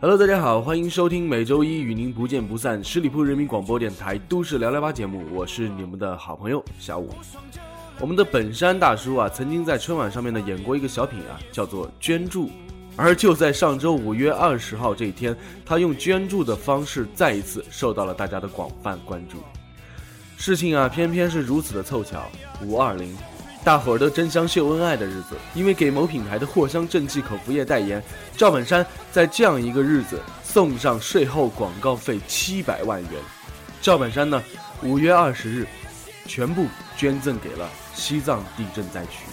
Hello，大家好，欢迎收听每周一与您不见不散十里铺人民广播电台《都市聊聊吧》节目，我是你们的好朋友小五。我们的本山大叔啊，曾经在春晚上面呢演过一个小品啊，叫做捐助。而就在上周五月二十号这一天，他用捐助的方式再一次受到了大家的广泛关注。事情啊，偏偏是如此的凑巧，五二零，大伙儿都争相秀恩爱的日子。因为给某品牌的藿香正气口服液代言，赵本山在这样一个日子送上税后广告费七百万元。赵本山呢，五月二十日，全部捐赠给了。西藏地震灾区，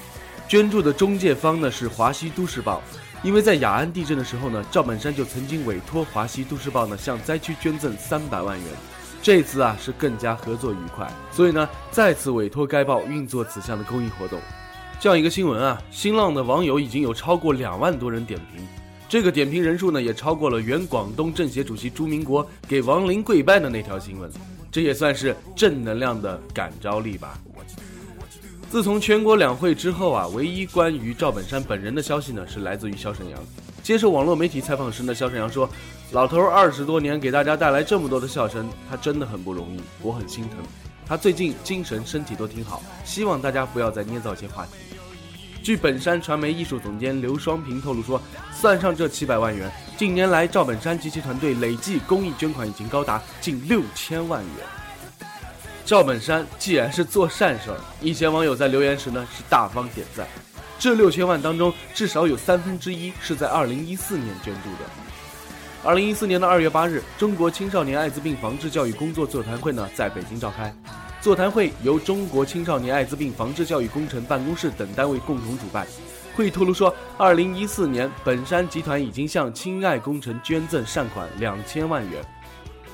捐助的中介方呢是华西都市报，因为在雅安地震的时候呢，赵本山就曾经委托华西都市报呢向灾区捐赠三百万元，这次啊是更加合作愉快，所以呢再次委托该报运作此项的公益活动。这样一个新闻啊，新浪的网友已经有超过两万多人点评，这个点评人数呢也超过了原广东政协主席朱明国给王林跪拜的那条新闻，这也算是正能量的感召力吧。自从全国两会之后啊，唯一关于赵本山本人的消息呢，是来自于肖沈阳。接受网络媒体采访时呢，肖沈阳说：“老头二十多年给大家带来这么多的笑声，他真的很不容易，我很心疼。他最近精神身体都挺好，希望大家不要再捏造些话题。”据本山传媒艺术总监刘双平透露说，算上这七百万元，近年来赵本山及其团队累计公益捐款已经高达近六千万元。赵本山既然是做善事儿，一些网友在留言时呢是大方点赞。这六千万当中，至少有三分之一是在二零一四年捐助的。二零一四年的二月八日，中国青少年艾滋病防治教育工作座谈会呢在北京召开。座谈会由中国青少年艾滋病防治教育工程办公室等单位共同主办。会议透露说，二零一四年本山集团已经向青爱工程捐赠善款两千万元。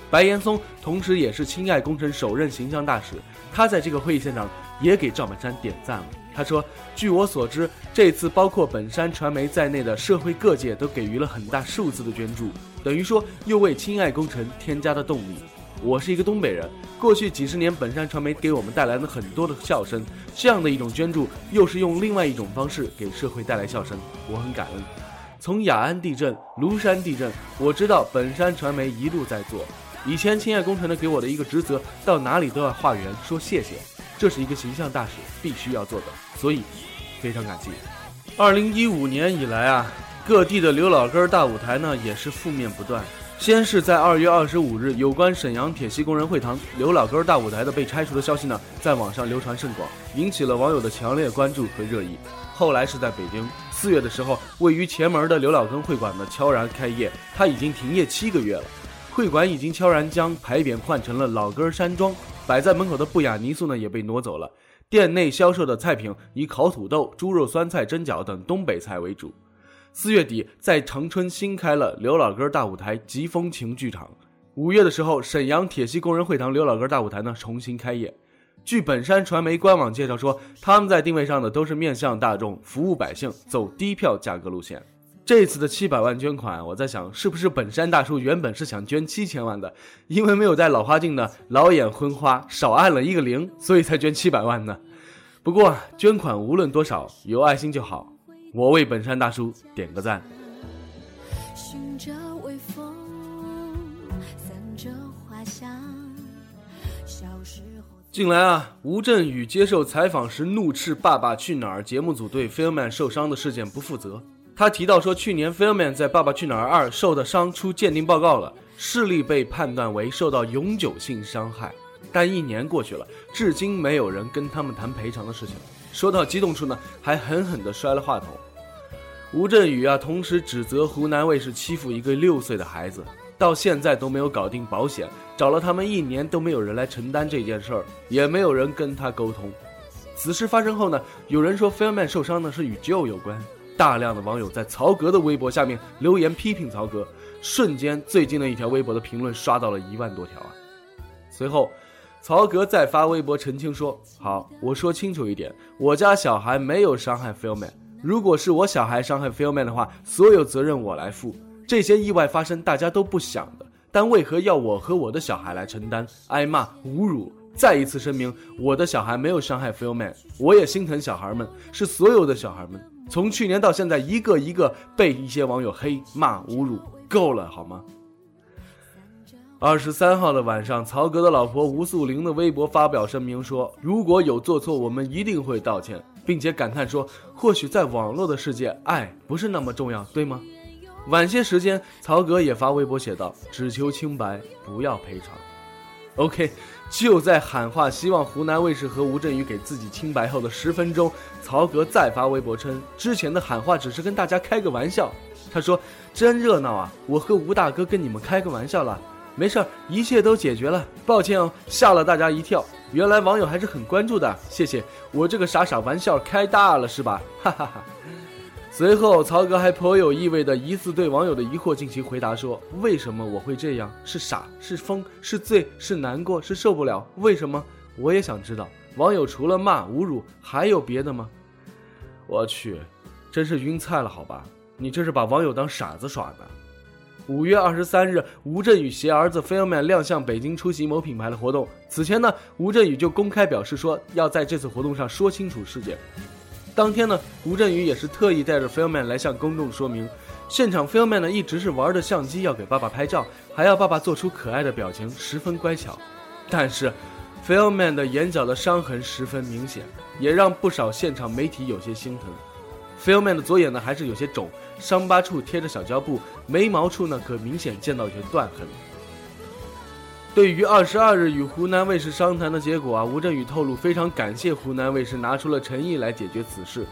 白岩松同时也是亲爱工程首任形象大使，他在这个会议现场也给赵本山点赞了。他说：“据我所知，这次包括本山传媒在内的社会各界都给予了很大数字的捐助，等于说又为亲爱工程添加了动力。我是一个东北人，过去几十年本山传媒给我们带来了很多的笑声，这样的一种捐助又是用另外一种方式给社会带来笑声，我很感恩。从雅安地震、庐山地震，我知道本山传媒一路在做。”以前亲爱工程的给我的一个职责，到哪里都要化缘说谢谢，这是一个形象大使必须要做的，所以非常感激。二零一五年以来啊，各地的刘老根大舞台呢也是负面不断。先是在二月二十五日，有关沈阳铁西工人会堂刘老根大舞台的被拆除的消息呢，在网上流传甚广，引起了网友的强烈关注和热议。后来是在北京四月的时候，位于前门的刘老根会馆呢悄然开业，它已经停业七个月了。会馆已经悄然将牌匾换成了老根山庄，摆在门口的不雅泥塑呢也被挪走了。店内销售的菜品以烤土豆、猪肉酸菜蒸饺等东北菜为主。四月底在长春新开了刘老根大舞台疾风情剧场。五月的时候，沈阳铁西工人会堂刘老根大舞台呢重新开业。据本山传媒官网介绍说，他们在定位上呢都是面向大众、服务百姓，走低票价格路线。这次的七百万捐款，我在想，是不是本山大叔原本是想捐七千万的，因为没有在老花镜呢老眼昏花，少按了一个零，所以才捐七百万呢。不过捐款无论多少，有爱心就好，我为本山大叔点个赞。近来啊，吴镇宇接受采访时怒斥《爸爸去哪儿》节目组对 Filman 受伤的事件不负责。他提到说，去年 Filman 在《爸爸去哪儿二》受的伤出鉴定报告了，视力被判断为受到永久性伤害。但一年过去了，至今没有人跟他们谈赔偿的事情。说到激动处呢，还狠狠地摔了话筒。吴镇宇啊，同时指责湖南卫视欺负一个六岁的孩子，到现在都没有搞定保险，找了他们一年都没有人来承担这件事儿，也没有人跟他沟通。此事发生后呢，有人说 Fairman 受伤呢是与 Joe 有关，大量的网友在曹格的微博下面留言批评曹格，瞬间最近的一条微博的评论刷到了一万多条啊。随后，曹格再发微博澄清说：“好，我说清楚一点，我家小孩没有伤害 Filman 如果是我小孩伤害 Filman 的话，所有责任我来负。这些意外发生，大家都不想的。”但为何要我和我的小孩来承担挨骂、侮辱？再一次声明，我的小孩没有伤害 Phil Man，我也心疼小孩们，是所有的小孩们。从去年到现在，一个一个被一些网友黑骂、侮辱，够了好吗？二十三号的晚上，曹格的老婆吴素玲的微博发表声明说：“如果有做错，我们一定会道歉，并且感叹说，或许在网络的世界，爱不是那么重要，对吗？”晚些时间，曹格也发微博写道：“只求清白，不要赔偿。” OK，就在喊话希望湖南卫视和吴镇宇给自己清白后的十分钟，曹格再发微博称，之前的喊话只是跟大家开个玩笑。他说：“真热闹啊，我和吴大哥跟你们开个玩笑了，没事儿，一切都解决了。抱歉哦，吓了大家一跳。原来网友还是很关注的，谢谢。我这个傻傻玩笑开大了是吧？哈哈哈。”随后，曹格还颇有意味的疑似对网友的疑惑进行回答说：“为什么我会这样？是傻？是疯？是醉？是难过？是受不了？为什么？我也想知道。网友除了骂、侮辱，还有别的吗？”我去，真是晕菜了，好吧？你这是把网友当傻子耍的。五月二十三日，吴镇宇携儿子 Filman 亮相北京出席某品牌的活动。此前呢，吴镇宇就公开表示说要在这次活动上说清楚事件。当天呢，吴镇宇也是特意带着 Filman 来向公众说明，现场 Filman 呢一直是玩着相机要给爸爸拍照，还要爸爸做出可爱的表情，十分乖巧。但是 Filman 的眼角的伤痕十分明显，也让不少现场媒体有些心疼。Filman 的左眼呢还是有些肿，伤疤处贴着小胶布，眉毛处呢可明显见到有些断痕。对于二十二日与湖南卫视商谈的结果啊，吴镇宇透露非常感谢湖南卫视拿出了诚意来解决此事。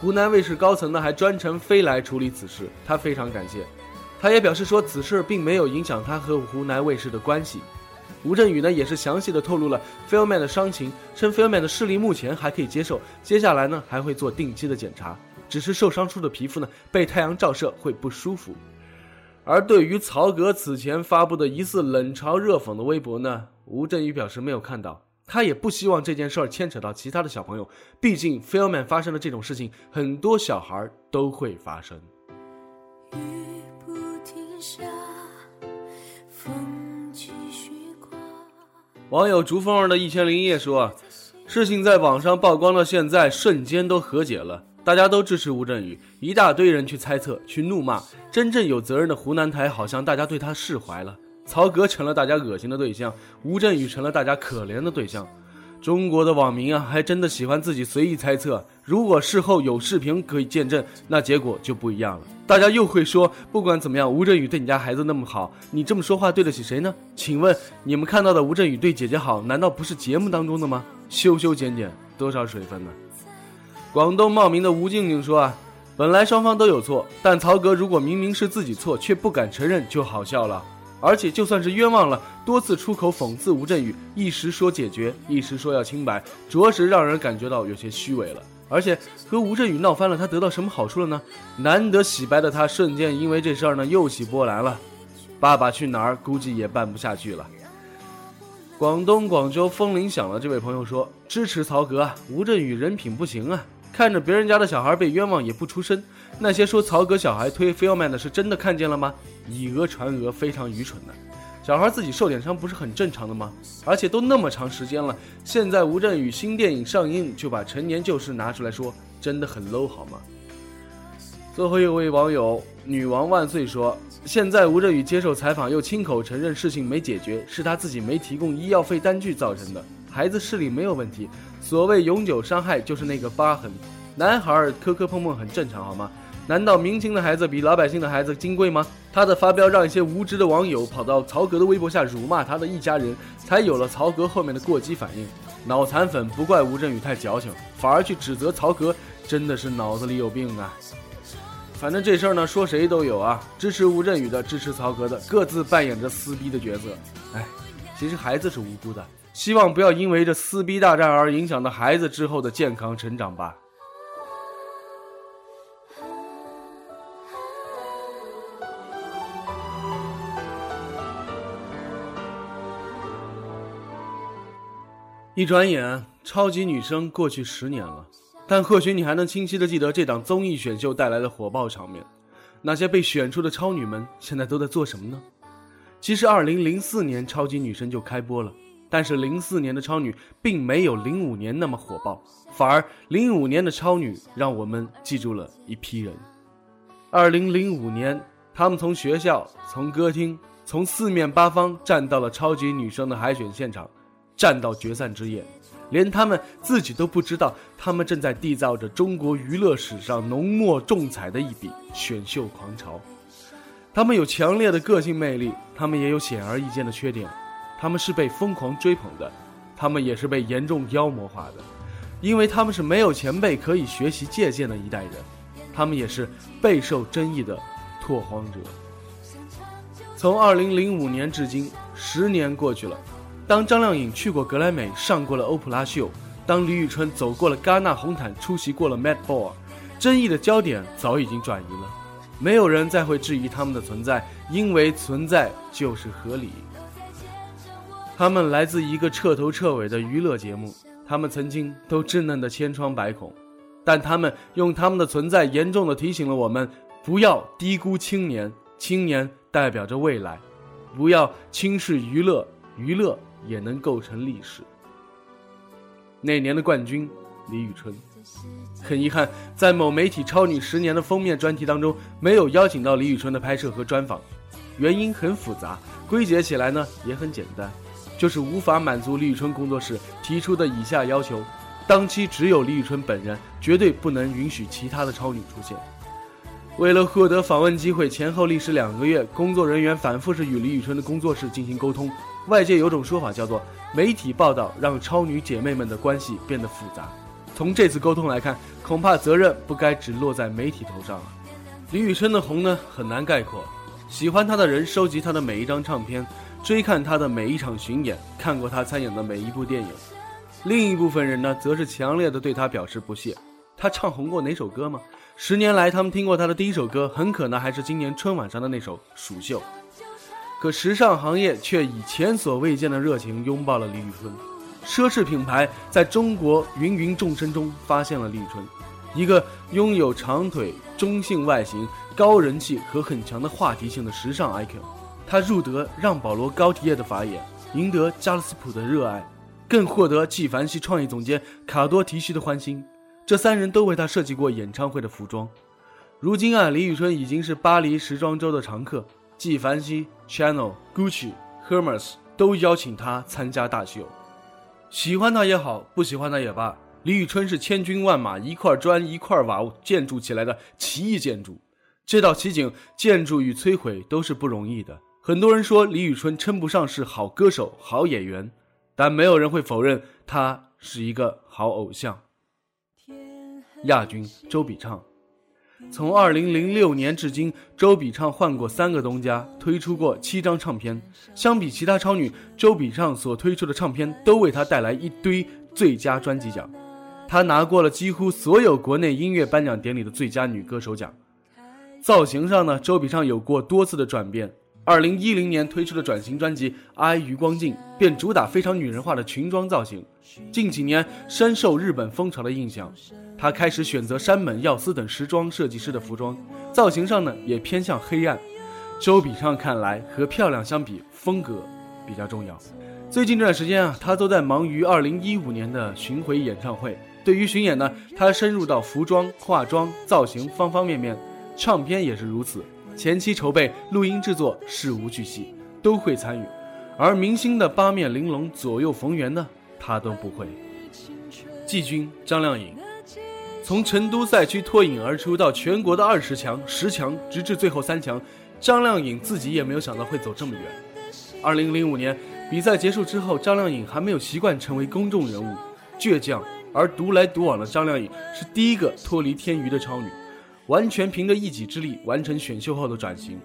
湖南卫视高层呢还专程飞来处理此事，他非常感谢。他也表示说此事并没有影响他和湖南卫视的关系。吴镇宇呢也是详细的透露了 Filman 的伤情，称 Filman 的视力目前还可以接受，接下来呢还会做定期的检查，只是受伤处的皮肤呢被太阳照射会不舒服。而对于曹格此前发布的疑似冷嘲热讽的微博呢，吴镇宇表示没有看到，他也不希望这件事儿牵扯到其他的小朋友，毕竟 Filman 发生的这种事情，很多小孩都会发生。网友竹风儿的一千零一夜说，事情在网上曝光到现在，瞬间都和解了。大家都支持吴镇宇，一大堆人去猜测、去怒骂，真正有责任的湖南台好像大家对他释怀了。曹格成了大家恶心的对象，吴镇宇成了大家可怜的对象。中国的网民啊，还真的喜欢自己随意猜测。如果事后有视频可以见证，那结果就不一样了。大家又会说，不管怎么样，吴镇宇对你家孩子那么好，你这么说话对得起谁呢？请问你们看到的吴镇宇对姐姐好，难道不是节目当中的吗？修修剪剪，多少水分呢？广东茂名的吴静静说：“啊，本来双方都有错，但曹格如果明明是自己错却不敢承认，就好笑了。而且就算是冤枉了，多次出口讽刺吴镇宇，一时说解决，一时说要清白，着实让人感觉到有些虚伪了。而且和吴镇宇闹翻了，他得到什么好处了呢？难得洗白的他，瞬间因为这事儿呢又起波澜了。爸爸去哪儿？估计也办不下去了。”广东广州风铃响了，这位朋友说：“支持曹格啊，吴镇宇人品不行啊。”看着别人家的小孩被冤枉也不出声，那些说曹格小孩推 Filman 的是真的看见了吗？以讹传讹，非常愚蠢的。小孩自己受点伤不是很正常的吗？而且都那么长时间了，现在吴镇宇新电影上映就把陈年旧事拿出来说，真的很 low 好吗？最后一位网友女王万岁说，现在吴镇宇接受采访又亲口承认事情没解决，是他自己没提供医药费单据造成的。孩子视力没有问题，所谓永久伤害就是那个疤痕。男孩磕磕碰碰很正常，好吗？难道明星的孩子比老百姓的孩子金贵吗？他的发飙让一些无知的网友跑到曹格的微博下辱骂他的一家人，才有了曹格后面的过激反应。脑残粉不怪吴镇宇太矫情，反而去指责曹格，真的是脑子里有病啊！反正这事儿呢，说谁都有啊，支持吴镇宇的，支持曹格的，各自扮演着撕逼的角色。哎，其实孩子是无辜的。希望不要因为这撕逼大战而影响到孩子之后的健康成长吧。一转眼，超级女声过去十年了，但或许你还能清晰的记得这档综艺选秀带来的火爆场面。那些被选出的超女们现在都在做什么呢？其实，二零零四年超级女声就开播了，但是零四年的超女并没有零五年那么火爆，反而零五年的超女让我们记住了一批人。二零零五年，他们从学校、从歌厅、从四面八方站到了超级女声的海选现场。站到决赛之夜，连他们自己都不知道，他们正在缔造着中国娱乐史上浓墨重彩的一笔选秀狂潮。他们有强烈的个性魅力，他们也有显而易见的缺点。他们是被疯狂追捧的，他们也是被严重妖魔化的，因为他们是没有前辈可以学习借鉴的一代人。他们也是备受争议的拓荒者。从二零零五年至今，十年过去了。当张靓颖去过格莱美，上过了欧普拉秀；当李宇春走过了戛纳红毯，出席过了 Met Ball，争议的焦点早已经转移了，没有人再会质疑他们的存在，因为存在就是合理。他们来自一个彻头彻尾的娱乐节目，他们曾经都稚嫩的千疮百孔，但他们用他们的存在，严重的提醒了我们：不要低估青年，青年代表着未来；不要轻视娱乐，娱乐。也能构成历史。那年的冠军李宇春，很遗憾，在某媒体超女十年的封面专题当中，没有邀请到李宇春的拍摄和专访。原因很复杂，归结起来呢也很简单，就是无法满足李宇春工作室提出的以下要求：当期只有李宇春本人，绝对不能允许其他的超女出现。为了获得访问机会，前后历时两个月，工作人员反复是与李宇春的工作室进行沟通。外界有种说法叫做媒体报道让超女姐妹们的关系变得复杂。从这次沟通来看，恐怕责任不该只落在媒体头上。李宇春的红呢很难概括，喜欢她的人收集她的每一张唱片，追看他的每一场巡演，看过他参演的每一部电影。另一部分人呢，则是强烈的对他表示不屑。他唱红过哪首歌吗？十年来，他们听过他的第一首歌，很可能还是今年春晚上的那首《蜀绣》。可时尚行业却以前所未见的热情拥抱了李宇春，奢侈品牌在中国芸芸众生中发现了李宇春，一个拥有长腿、中性外形、高人气和很强的话题性的时尚 icon。他入得让保罗高缇耶的法眼，赢得加勒斯普的热爱，更获得纪梵希创意总监卡多提西的欢心。这三人都为他设计过演唱会的服装。如今啊，李宇春已经是巴黎时装周的常客。纪梵希、Chanel、Gucci、Hermes 都邀请他参加大秀，喜欢他也好，不喜欢他也罢，李宇春是千军万马、一块砖一块瓦建筑起来的奇异建筑。这道奇景，建筑与摧毁都是不容易的。很多人说李宇春称不上是好歌手、好演员，但没有人会否认他是一个好偶像。亚军周笔畅。从2006年至今，周笔畅换过三个东家，推出过七张唱片。相比其他超女，周笔畅所推出的唱片都为她带来一堆最佳专辑奖。她拿过了几乎所有国内音乐颁奖典礼的最佳女歌手奖。造型上呢，周笔畅有过多次的转变。二零一零年推出的转型专辑《爱余光镜》便主打非常女人化的裙装造型，近几年深受日本风潮的印象。她开始选择山本耀司等时装设计师的服装，造型上呢也偏向黑暗。周笔畅看来和漂亮相比，风格比较重要。最近这段时间啊，她都在忙于二零一五年的巡回演唱会。对于巡演呢，她深入到服装、化妆、造型方方面面，唱片也是如此。前期筹备、录音制作事无巨细，都会参与，而明星的八面玲珑、左右逢源呢，他都不会。季军张靓颖，从成都赛区脱颖而出到全国的二十强、十强，直至最后三强，张靓颖自己也没有想到会走这么远。二零零五年比赛结束之后，张靓颖还没有习惯成为公众人物，倔强而独来独往的张靓颖是第一个脱离天娱的超女。完全凭着一己之力完成选秀后的转型，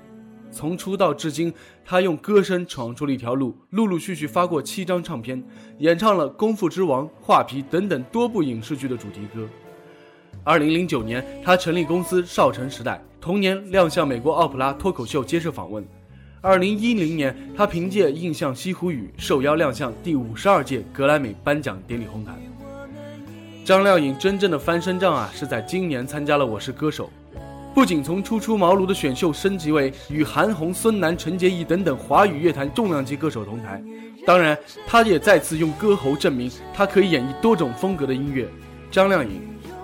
从出道至今，他用歌声闯出了一条路，陆陆续续发过七张唱片，演唱了《功夫之王》《画皮》等等多部影视剧的主题歌。二零零九年，他成立公司少城时代，同年亮相美国奥普拉脱口秀接受访问。二零一零年，他凭借《印象西湖雨》受邀亮相第五十二届格莱美颁奖典礼红毯。张靓颖真正的翻身仗啊，是在今年参加了《我是歌手》，不仅从初出茅庐的选秀升级为与韩红、孙楠、陈洁仪等等华语乐坛重量级歌手同台，当然，他也再次用歌喉证明他可以演绎多种风格的音乐。张靓颖，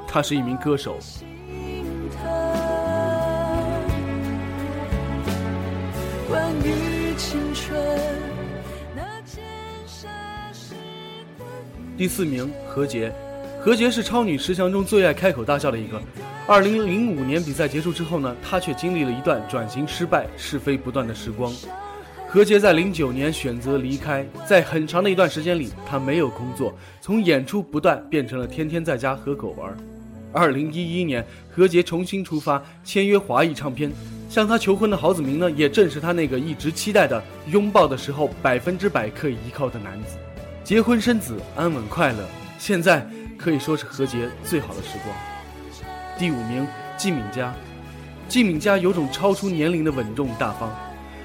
她是一名歌手。关于青春第四名，何洁。何洁是超女十强中最爱开口大笑的一个。二零零五年比赛结束之后呢，她却经历了一段转型失败、是非不断的时光。何洁在零九年选择离开，在很长的一段时间里，她没有工作，从演出不断变成了天天在家和狗玩。二零一一年，何洁重新出发，签约华谊唱片。向她求婚的郝子明呢，也正是她那个一直期待的拥抱的时候百分之百可以依靠的男子。结婚生子，安稳快乐，现在可以说是何洁最好的时光。第五名，季敏佳。季敏佳有种超出年龄的稳重大方。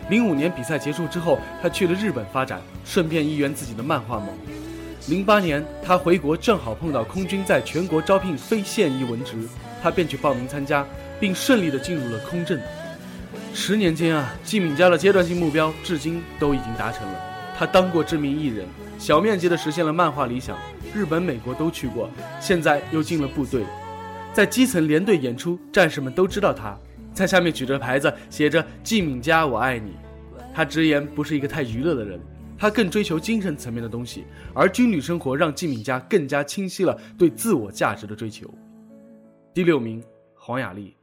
零五年比赛结束之后，他去了日本发展，顺便一圆自己的漫画梦。零八年他回国，正好碰到空军在全国招聘非现役文职，他便去报名参加，并顺利的进入了空政。十年间啊，季敏佳的阶段性目标至今都已经达成了。他当过知名艺人，小面积的实现了漫画理想，日本、美国都去过，现在又进了部队，在基层连队演出，战士们都知道他，在下面举着牌子写着“季敏佳，我爱你”。他直言不是一个太娱乐的人，他更追求精神层面的东西，而军旅生活让季敏佳更加清晰了对自我价值的追求。第六名，黄雅莉。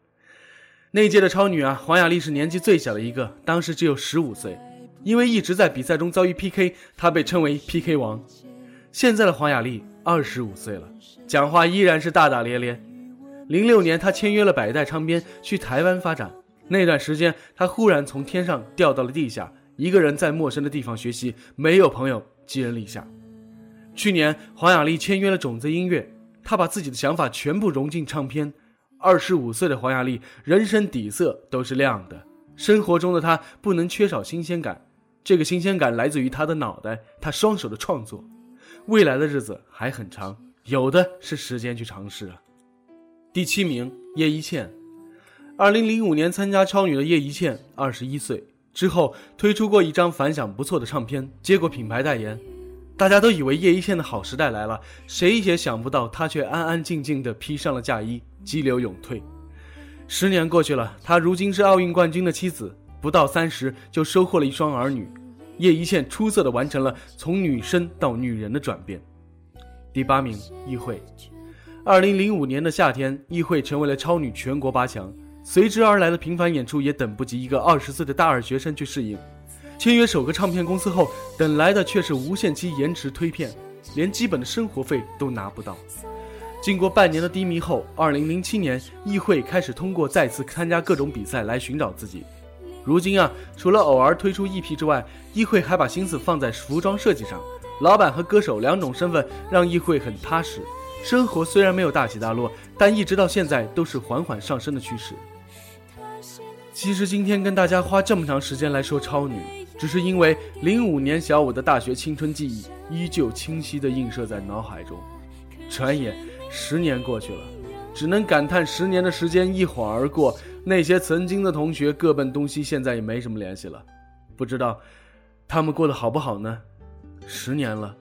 那届的超女啊，黄雅莉是年纪最小的一个，当时只有十五岁。因为一直在比赛中遭遇 PK，她被称为 PK 王。现在的黄雅莉二十五岁了，讲话依然是大大咧咧。零六年，她签约了百代唱片，去台湾发展。那段时间，她忽然从天上掉到了地下，一个人在陌生的地方学习，没有朋友，寄人篱下。去年，黄雅莉签约了种子音乐，她把自己的想法全部融进唱片。二十五岁的黄雅莉，人生底色都是亮的。生活中的她不能缺少新鲜感，这个新鲜感来自于她的脑袋，她双手的创作。未来的日子还很长，有的是时间去尝试啊。第七名，叶一茜。二零零五年参加超女的叶一茜，二十一岁之后推出过一张反响不错的唱片，接过品牌代言。大家都以为叶一茜的好时代来了，谁也想不到她却安安静静的披上了嫁衣。激流勇退，十年过去了，她如今是奥运冠军的妻子，不到三十就收获了一双儿女。叶一茜出色的完成了从女生到女人的转变。第八名，易慧。二零零五年的夏天，易慧成为了超女全国八强，随之而来的频繁演出也等不及一个二十岁的大二学生去适应。签约首个唱片公司后，等来的却是无限期延迟推片，连基本的生活费都拿不到。经过半年的低迷后，二零零七年，易慧开始通过再次参加各种比赛来寻找自己。如今啊，除了偶尔推出 EP 之外，易慧还把心思放在服装设计上。老板和歌手两种身份让易慧很踏实。生活虽然没有大起大落，但一直到现在都是缓缓上升的趋势。其实今天跟大家花这么长时间来说超女，只是因为零五年小五的大学青春记忆依旧清晰地映射在脑海中。转眼。十年过去了，只能感叹十年的时间一晃而过。那些曾经的同学各奔东西，现在也没什么联系了。不知道他们过得好不好呢？十年了，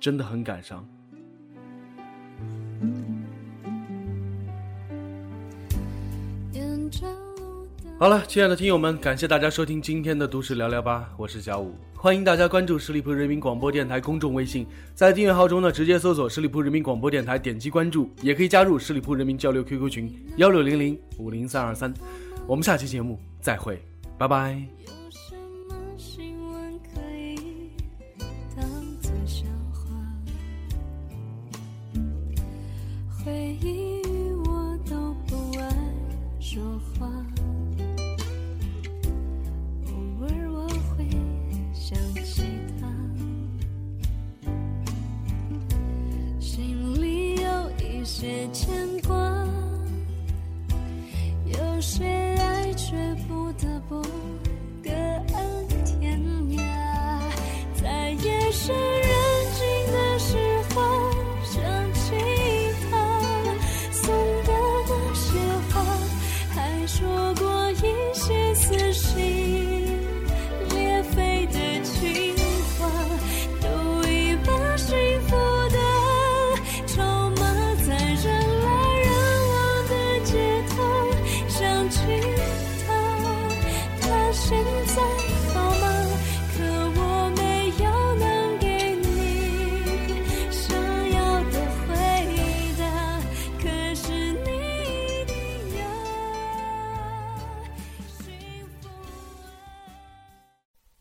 真的很感伤。好了，亲爱的听友们，感谢大家收听今天的都市聊聊吧，我是小五，欢迎大家关注十里铺人民广播电台公众微信，在订阅号中呢直接搜索十里铺人民广播电台，点击关注，也可以加入十里铺人民交流 QQ 群幺六零零五零三二三，我们下期节目再会，拜拜。